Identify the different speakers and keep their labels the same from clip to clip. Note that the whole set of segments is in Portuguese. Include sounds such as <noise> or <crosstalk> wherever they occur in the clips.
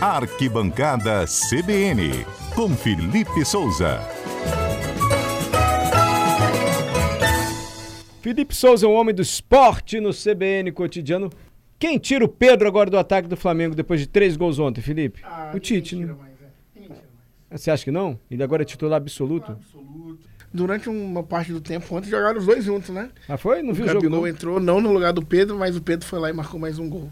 Speaker 1: Arquibancada CBN, com Felipe Souza.
Speaker 2: Felipe Souza, um homem do esporte no CBN cotidiano. Quem tira o Pedro agora do ataque do Flamengo depois de três gols ontem, Felipe?
Speaker 3: Ah,
Speaker 2: o Tite, né?
Speaker 3: mais, é. Mais.
Speaker 2: Você acha que não? Ele agora é titular absoluto?
Speaker 3: Absoluto. Durante uma parte do tempo, ontem jogaram os dois juntos, né?
Speaker 2: Ah, foi? Não
Speaker 3: O
Speaker 2: viu o jogo,
Speaker 3: Gabigol
Speaker 2: não?
Speaker 3: entrou não no lugar do Pedro, mas o Pedro foi lá e marcou mais um gol.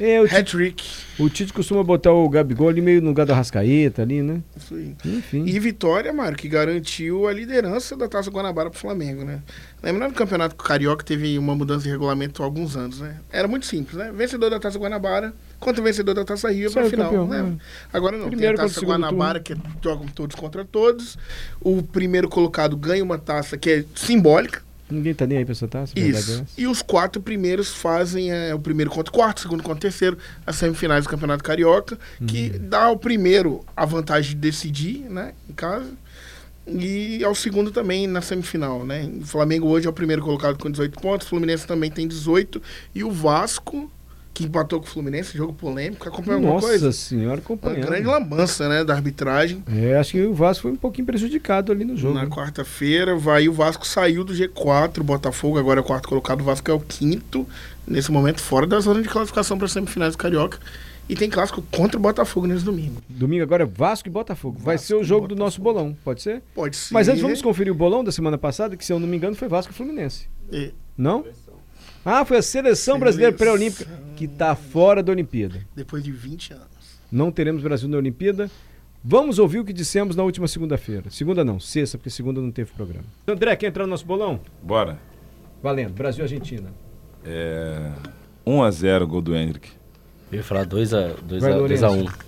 Speaker 2: É, o,
Speaker 3: Hat-trick.
Speaker 2: o Tite costuma botar o Gabigol ali meio no lugar da Rascaeta ali, né?
Speaker 3: Isso aí.
Speaker 2: Enfim.
Speaker 3: E vitória, Mário, que garantiu a liderança da Taça Guanabara pro Flamengo, né? Lembrando que o Campeonato Carioca teve uma mudança de regulamento há alguns anos, né? Era muito simples, né? Vencedor da Taça Guanabara contra o vencedor da Taça Rio para
Speaker 2: Saiu
Speaker 3: final,
Speaker 2: campeão,
Speaker 3: né?
Speaker 2: né?
Speaker 3: Agora não,
Speaker 2: Primeiro
Speaker 3: tem a Taça Guanabara que é- jogam todos contra todos. O primeiro colocado ganha uma taça que é simbólica,
Speaker 2: Ninguém tá nem aí pra essa taça,
Speaker 3: isso. E os quatro primeiros fazem é, o primeiro contra o quarto, o segundo contra o terceiro, as semifinais do Campeonato Carioca, que
Speaker 2: Uhum.
Speaker 3: dá ao primeiro a vantagem de decidir, né, em casa. E ao segundo também na semifinal, né? O Flamengo hoje é o primeiro colocado com 18 pontos, o Fluminense também tem 18 e o Vasco, que empatou com o Fluminense, jogo polêmico, acompanhou alguma
Speaker 2: Nossa
Speaker 3: coisa?
Speaker 2: senhora,
Speaker 3: Uma
Speaker 2: acompanhando.
Speaker 3: grande lambança, né, da arbitragem.
Speaker 2: É, acho que o Vasco foi um pouquinho prejudicado ali no jogo.
Speaker 3: Na
Speaker 2: né?
Speaker 3: quarta-feira, vai o Vasco saiu do G4, o Botafogo agora é o quarto colocado, o Vasco é o quinto, nesse momento fora da zona de classificação para as semifinais do Carioca. E tem clássico contra o Botafogo nesse domingo.
Speaker 2: Domingo agora é Vasco e Botafogo. Vai
Speaker 3: Vasco
Speaker 2: ser o
Speaker 3: e
Speaker 2: jogo do nosso bolão, pode ser?
Speaker 3: Pode ser.
Speaker 2: Mas antes vamos conferir o bolão da semana passada, que se eu não me engano foi Vasco e Fluminense.
Speaker 3: É,
Speaker 2: Não? Ah, foi a seleção brasileira pré-olímpica, que tá fora da Olimpíada.
Speaker 3: depois de 20 anos.
Speaker 2: Não teremos Brasil na Olimpíada. Vamos ouvir o que dissemos na última segunda-feira. Segunda não, sexta, porque segunda não teve programa. André, quer entrar no nosso bolão?
Speaker 4: Bora.
Speaker 2: Valendo, Brasil e Argentina.
Speaker 4: É... 1x0 gol do Hendrick.
Speaker 5: Eu ia falar 2x1.
Speaker 2: Vai,
Speaker 5: 2x1
Speaker 2: Lourenço.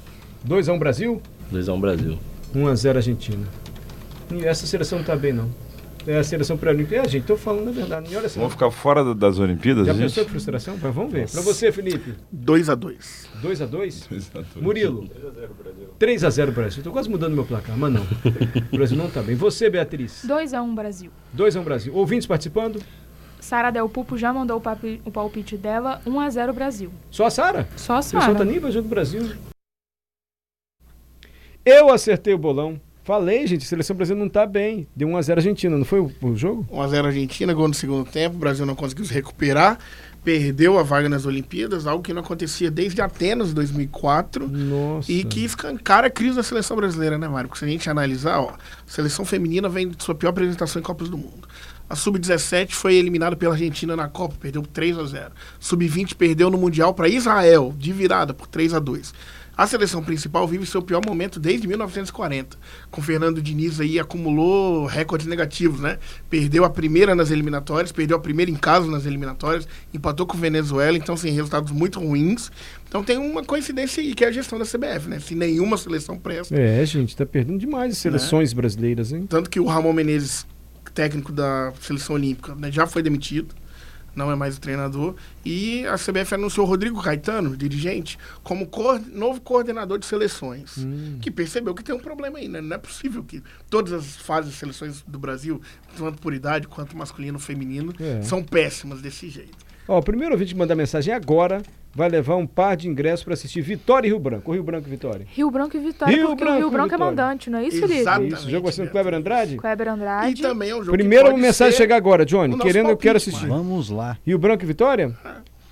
Speaker 2: 2x1 Brasil,
Speaker 5: 2x1 Brasil.
Speaker 2: 1x0 Argentina. E essa seleção não tá bem, não. É a seleção pré-olímpica. É, gente, tô falando a verdade. E olha só.
Speaker 4: Vamos ficar fora da- das Olimpíadas,
Speaker 2: Já
Speaker 4: gente?
Speaker 2: pensou que frustração? Mas vamos ver. Pra você, Felipe,
Speaker 3: 2 a 2
Speaker 2: 2x2?
Speaker 4: 2x2.
Speaker 2: Murilo. 3x0 Brasil. Tô quase mudando meu placar, mas não. O Brasil não tá bem. Você, Beatriz.
Speaker 6: 2x1 Brasil.
Speaker 2: 2x1 Brasil. Ouvintes participando?
Speaker 6: Sara Del Pupo já mandou o, papi- o palpite dela, 1x0 Brasil.
Speaker 2: Só a Sara?
Speaker 6: Só a
Speaker 2: O pessoal
Speaker 6: Sara.
Speaker 2: tá nem vai jogo do Brasil. Eu acertei o bolão. Falei, gente, a seleção brasileira não tá bem. Deu 1x0 Argentina, não foi o, o jogo?
Speaker 3: 1x0 Argentina, gol no segundo tempo. O Brasil não conseguiu se recuperar. Perdeu a vaga nas Olimpíadas, algo que não acontecia desde Atenas 2004.
Speaker 2: Nossa.
Speaker 3: E que escancara a crise da seleção brasileira, né, Mário? Porque se a gente analisar, ó, a seleção feminina vem de sua pior apresentação em Copas do Mundo. A Sub-17 foi eliminada pela Argentina na Copa, perdeu por 3 a 0 Sub-20 perdeu no Mundial para Israel, de virada, por 3 a 2 A seleção principal vive seu pior momento desde 1940. Com Fernando Diniz aí acumulou recordes negativos, né? Perdeu a primeira nas eliminatórias, perdeu a primeira em casa nas eliminatórias, empatou com Venezuela, então sem resultados muito ruins. Então tem uma coincidência aí, que é a gestão da CBF, né? Se nenhuma seleção presta.
Speaker 2: É, gente, tá perdendo demais as seleções brasileiras, hein?
Speaker 3: Tanto que o Ramon Menezes, técnico da seleção olímpica, né, já foi demitido, não é mais o treinador. E a CBF anunciou o Rodrigo Caetano, dirigente, como novo coordenador de seleções.
Speaker 2: Hum.
Speaker 3: Que percebeu que tem um problema aí, né? Não é possível que todas as fases de seleções do Brasil, tanto por idade quanto masculino feminino,
Speaker 2: É.
Speaker 3: são péssimas desse jeito.
Speaker 2: Ó, o primeiro ouvinte que mandar mensagem agora vai levar um par de ingressos pra assistir Vitória e Rio Branco. Ou Rio Branco e Vitória.
Speaker 6: Rio Branco e Vitória,
Speaker 2: Rio
Speaker 6: porque
Speaker 2: Branco
Speaker 6: o Rio Branco é
Speaker 2: Vitória.
Speaker 6: mandante, não é isso, Felipe?
Speaker 3: Exatamente.
Speaker 2: Isso, o jogo vai ser no Kleber Andrade?
Speaker 6: Kleber Andrade.
Speaker 3: E também é um jogo
Speaker 2: Primeiro
Speaker 3: que
Speaker 2: uma
Speaker 3: pode
Speaker 2: mensagem
Speaker 3: ser
Speaker 2: chegar agora, Johnny. Querendo, eu quero
Speaker 3: palpite,
Speaker 2: assistir.
Speaker 7: Vamos lá.
Speaker 2: Rio Branco e Vitória?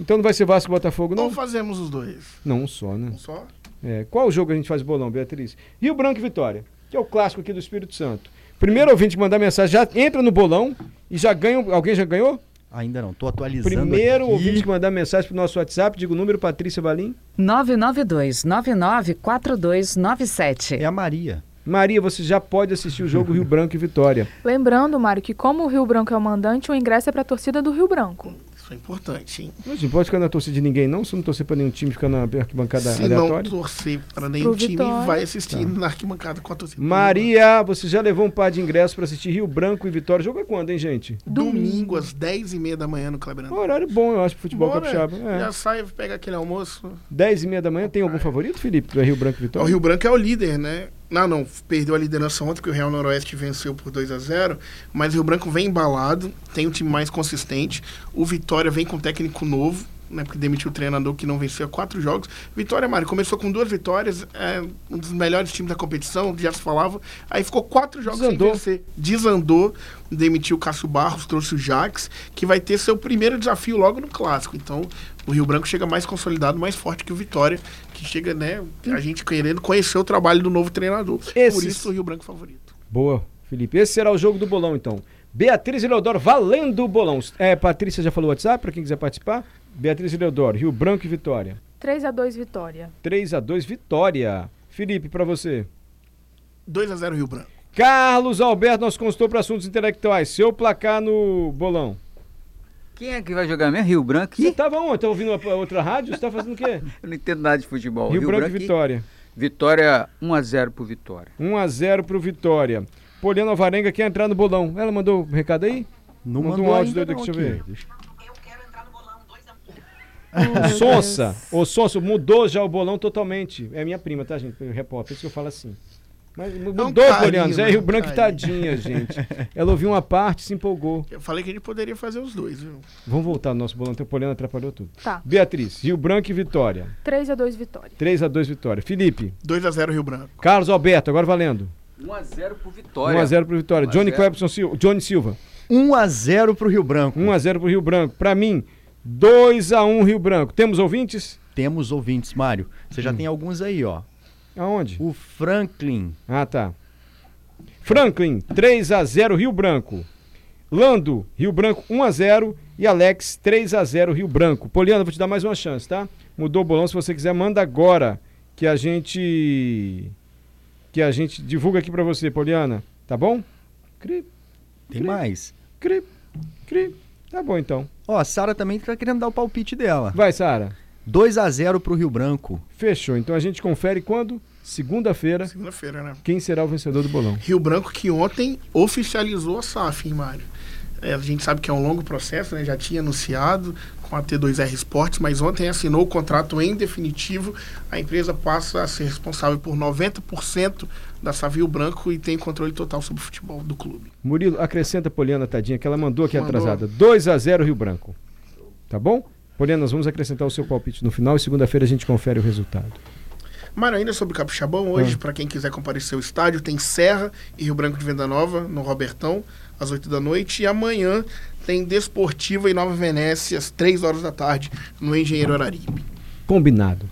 Speaker 2: Então não vai ser Vasco e Botafogo, não?
Speaker 3: Ou fazemos os dois?
Speaker 2: Não, um só, né?
Speaker 3: Um só?
Speaker 2: É, qual jogo a gente faz bolão, Beatriz? Rio Branco e Vitória, que é o clássico aqui do Espírito Santo. Primeiro ouvinte que mandar mensagem já entra no bolão e já ganha. Alguém já ganhou?
Speaker 7: Ainda não, tô atualizando
Speaker 2: Primeiro
Speaker 7: aqui.
Speaker 2: ouvinte que mandar mensagem pro nosso WhatsApp, diga o número, Patrícia Valim.
Speaker 8: 992 994297.
Speaker 7: É a Maria.
Speaker 2: Maria, você já pode assistir o jogo Rio Branco e Vitória.
Speaker 6: Lembrando, Mário, que como o Rio Branco é o mandante, o ingresso é pra torcida do Rio Branco.
Speaker 3: Isso é importante, hein?
Speaker 2: Não pode ficar na torcida de ninguém, não. Se não torcer pra nenhum time, ficar na arquibancada
Speaker 3: Se não
Speaker 2: aleatória.
Speaker 3: torcer para nenhum time,
Speaker 6: Vitória.
Speaker 3: vai assistir na arquibancada com a torcida.
Speaker 2: Maria, você já levou um par de ingressos pra assistir Rio Branco e Vitória. O jogo é quando, hein, gente?
Speaker 3: Domingo, às 10h30 da manhã no Kleber
Speaker 2: Um
Speaker 3: Andrade.
Speaker 2: horário bom, eu acho, pro futebol
Speaker 3: Bora,
Speaker 2: capixaba. É.
Speaker 3: Já sai, pega aquele almoço.
Speaker 2: 10 e meia da manhã, tem algum favorito, Felipe? Do Rio Branco e
Speaker 3: O
Speaker 2: Vitória?
Speaker 3: Rio Branco é o líder, né? Não, não, perdeu a liderança ontem, porque o Real Noroeste venceu por 2 a 0 mas o Rio Branco vem embalado, tem um time mais consistente. O Vitória vem com um técnico novo, né? Porque demitiu o treinador que não venceu quatro jogos. Vitória, Mário, começou com duas vitórias, é, um dos melhores times da competição, já se falava. Aí ficou quatro jogos
Speaker 2: Desandou.
Speaker 3: sem vencer. Desandou, demitiu o Cássio Barros, trouxe o Jax, que vai ter seu primeiro desafio logo no clássico. Então, o Rio Branco chega mais consolidado, mais forte que o Vitória, que chega, né? A gente querendo conhecer o trabalho do novo treinador. Por
Speaker 2: Esses-
Speaker 3: isso o Rio Branco favorito.
Speaker 2: Boa, Felipe. Esse será o jogo do bolão, então. Beatriz e Leodoro valendo o bolão. É, Patrícia já falou o WhatsApp para quem quiser participar? Beatriz e Leodoro, Rio Branco e Vitória.
Speaker 6: 3 a 2 Vitória.
Speaker 2: 3 a 2 Vitória. Felipe, para você.
Speaker 3: 2 a 0 Rio Branco.
Speaker 2: Carlos Alberto, nosso consultor para assuntos intelectuais. Seu placar no bolão.
Speaker 7: Quem é que vai jogar mesmo? Rio Branco
Speaker 2: Você
Speaker 7: e...
Speaker 2: tava onde? Tá ouvindo a outra rádio? Você tá fazendo o quê? <laughs>
Speaker 7: Eu não entendo nada de futebol.
Speaker 2: Rio, Branco, e
Speaker 7: e-
Speaker 2: Vitória.
Speaker 7: Vitória 1x0 pro Vitória.
Speaker 2: 1 a 0 pro Vitória. Poliana Alvarenga quer entrar no bolão. Ela mandou um recado aí?
Speaker 8: Não
Speaker 2: Manda um
Speaker 8: mandou
Speaker 2: áudio
Speaker 8: ainda
Speaker 2: doido aqui, deixa eu ver. O Sonsa, o Sonsa mudou já o bolão totalmente. É minha prima, tá, gente? Repórter, por isso que eu falo assim. Mas mudou,
Speaker 3: carinho,
Speaker 2: Poliana. Zé? Rio Branco e tadinha, gente. Ela ouviu uma parte e se empolgou.
Speaker 3: Eu falei que a gente poderia fazer os dois, viu?
Speaker 2: Vamos voltar no nosso bolão, então Poliana atrapalhou tudo.
Speaker 6: Tá.
Speaker 2: Beatriz, Rio Branco e Vitória.
Speaker 6: 3 a 2 Vitória.
Speaker 2: 3 a 2 Vitória. Felipe,
Speaker 3: 2 a 0 Rio Branco.
Speaker 2: Carlos Alberto, agora valendo.
Speaker 7: 1x0 pro Vitória.
Speaker 2: 1 a 0 pro Vitória.
Speaker 7: 1 a
Speaker 2: Johnny
Speaker 7: 0.
Speaker 2: Clepson Silva, Johnny Silva.
Speaker 8: 1 a 0 pro Rio Branco.
Speaker 2: 1 a 0 pro Rio Branco. Pra mim, 2 a 1 Rio Branco. Temos ouvintes?
Speaker 8: Temos ouvintes, Mário. Você
Speaker 2: Hum.
Speaker 8: já tem alguns aí, ó.
Speaker 2: Aonde?
Speaker 8: O Franklin.
Speaker 2: Ah, tá. Franklin, 3 a 0 Rio Branco. Lando, Rio Branco 1 a 0 e Alex 3 a 0 Rio Branco. Poliana, vou te dar mais uma chance, tá? Mudou o bolão, se você quiser manda agora que a gente que a gente divulga aqui pra você, Poliana, tá bom? Cri,
Speaker 8: Tem mais.
Speaker 2: cri, cri. Tá bom então.
Speaker 8: Ó, a Sara também tá querendo dar o palpite dela.
Speaker 2: Vai, Sara.
Speaker 8: 2 a 0 pro Rio Branco.
Speaker 2: Fechou. Então a gente confere quando? Segunda-feira.
Speaker 3: Segunda-feira, né?
Speaker 2: Quem será o vencedor do bolão?
Speaker 3: Rio Branco que ontem oficializou a SAF, hein, Mário? É, a gente sabe que é um longo processo, né? Já tinha anunciado com a T2R Esportes, mas ontem assinou o contrato em definitivo. A empresa passa a ser responsável por 90% da SAF Rio Branco e tem controle total sobre o futebol do clube.
Speaker 2: Murilo, acrescenta a Poliana, tadinha, que ela mandou aqui
Speaker 3: Mandou.
Speaker 2: atrasada. 2 a 0 Rio Branco. Tá bom? Poliana, nós vamos acrescentar o seu palpite no final e segunda-feira a gente confere o resultado.
Speaker 3: Mário, ainda sobre Capixabão, hoje,
Speaker 2: Ah.
Speaker 3: para quem quiser comparecer ao estádio, tem Serra e Rio Branco de Venda Nova, no Robertão, às 8 da noite. E amanhã tem Desportiva e Nova Venécia, às 3 horas da tarde, no Engenheiro Araripe.
Speaker 2: Combinado.